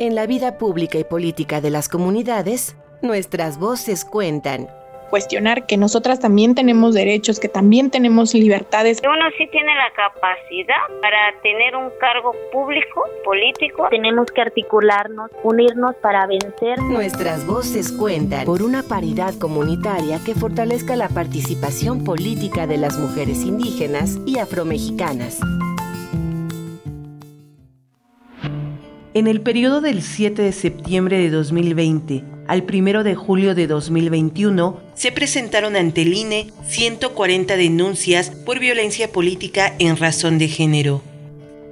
En la vida pública y política de las comunidades, nuestras voces cuentan cuestionar que nosotras también tenemos derechos, que también tenemos libertades. Uno sí tiene la capacidad para tener un cargo público, político. Tenemos que articularnos, unirnos para vencer. Nuestras voces cuentan por una paridad comunitaria que fortalezca la participación política de las mujeres indígenas y afromexicanas. En el periodo del 7 de septiembre de 2020 al 1 de julio de 2021, se presentaron ante el INE 140 denuncias por violencia política en razón de género.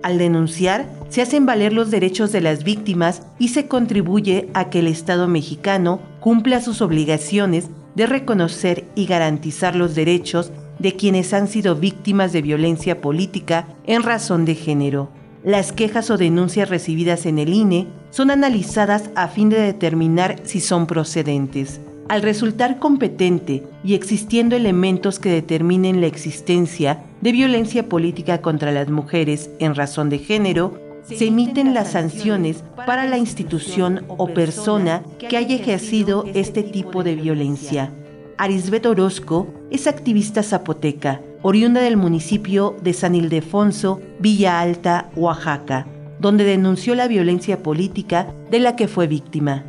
Al denunciar, se hacen valer los derechos de las víctimas y se contribuye a que el Estado mexicano cumpla sus obligaciones de reconocer y garantizar los derechos de quienes han sido víctimas de violencia política en razón de género. Las quejas o denuncias recibidas en el INE son analizadas a fin de determinar si son procedentes. Al resultar competente y existiendo elementos que determinen la existencia de violencia política contra las mujeres en razón de género, se emiten las sanciones para la institución o persona que haya ejercido este tipo de violencia. Arisbet Orozco es activista zapoteca oriunda del municipio de San Ildefonso, Villa Alta, Oaxaca, donde denunció la violencia política de la que fue víctima,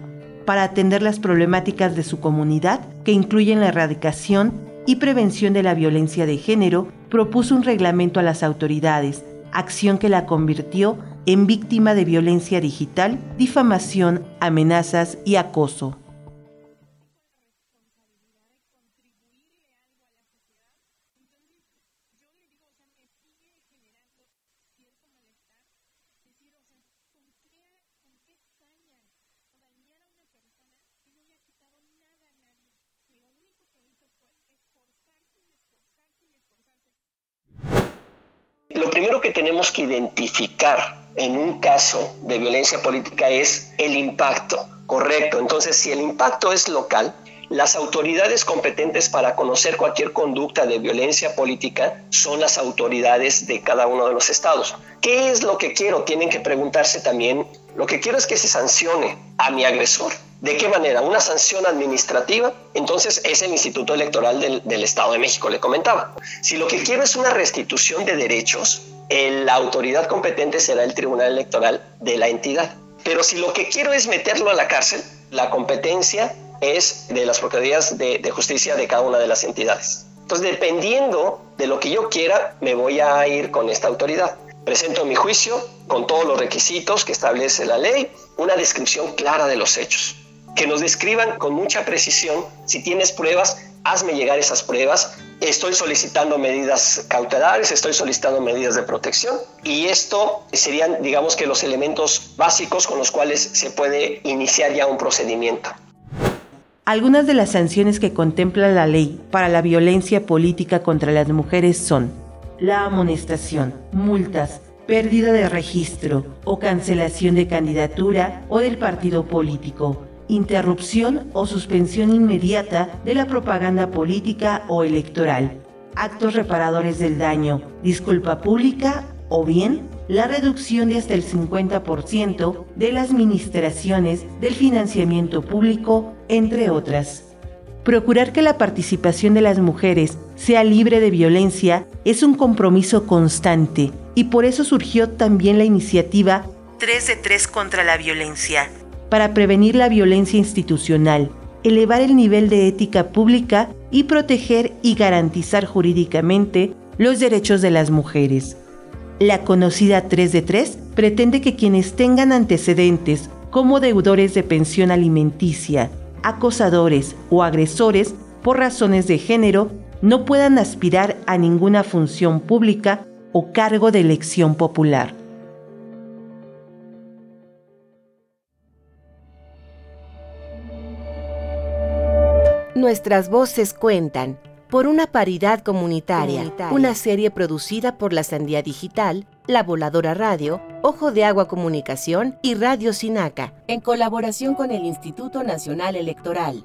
para atender las problemáticas de su comunidad, que incluyen la erradicación y prevención de la violencia de género, propuso un reglamento a las autoridades, acción que la convirtió en víctima de violencia digital, difamación, amenazas y acoso. Lo primero que tenemos que identificar en un caso de violencia política es el impacto, correcto. Entonces, si el impacto es local, las autoridades competentes para conocer cualquier conducta de violencia política son las autoridades de cada uno de los estados. ¿Qué es lo que quiero? Tienen que preguntarse también. Lo que quiero es que se sancione a mi agresor. ¿De qué manera? Una sanción administrativa. Entonces es el Instituto Electoral del, Estado de México, le comentaba. Si lo que quiero es una restitución de derechos, la autoridad competente será el Tribunal Electoral de la entidad. Pero si lo que quiero es meterlo a la cárcel, la competencia es de las Procuradurías de, de Justicia de cada una de las entidades. Entonces, dependiendo de lo que yo quiera, me voy a ir con esta autoridad. Presento mi juicio con todos los requisitos que establece la ley, una descripción clara de los hechos. Que nos describan con mucha precisión, si tienes pruebas, hazme llegar esas pruebas. Estoy solicitando medidas cautelares, estoy solicitando medidas de protección y esto serían, digamos que los elementos básicos con los cuales se puede iniciar ya un procedimiento. Algunas de las sanciones que contempla la ley para la violencia política contra las mujeres son la amonestación, multas, pérdida de registro o cancelación de candidatura o del partido político, interrupción o suspensión inmediata de la propaganda política o electoral, actos reparadores del daño, disculpa pública o bien la reducción de hasta el 50% de las administraciones del financiamiento público, entre otras. Procurar que la participación de las mujeres sea libre de violencia es un compromiso constante y por eso surgió también la iniciativa 3 de 3 contra la violencia, para prevenir la violencia institucional, elevar el nivel de ética pública y proteger y garantizar jurídicamente los derechos de las mujeres. La conocida 3 de 3 pretende que quienes tengan antecedentes como deudores de pensión alimenticia, acosadores o agresores por razones de género no puedan aspirar a ninguna función pública o cargo de elección popular. Nuestras voces cuentan por una paridad comunitaria, una serie producida por la Sandía Digital, La Voladora Radio, Ojo de Agua Comunicación y Radio Sinaca, en colaboración con el Instituto Nacional Electoral.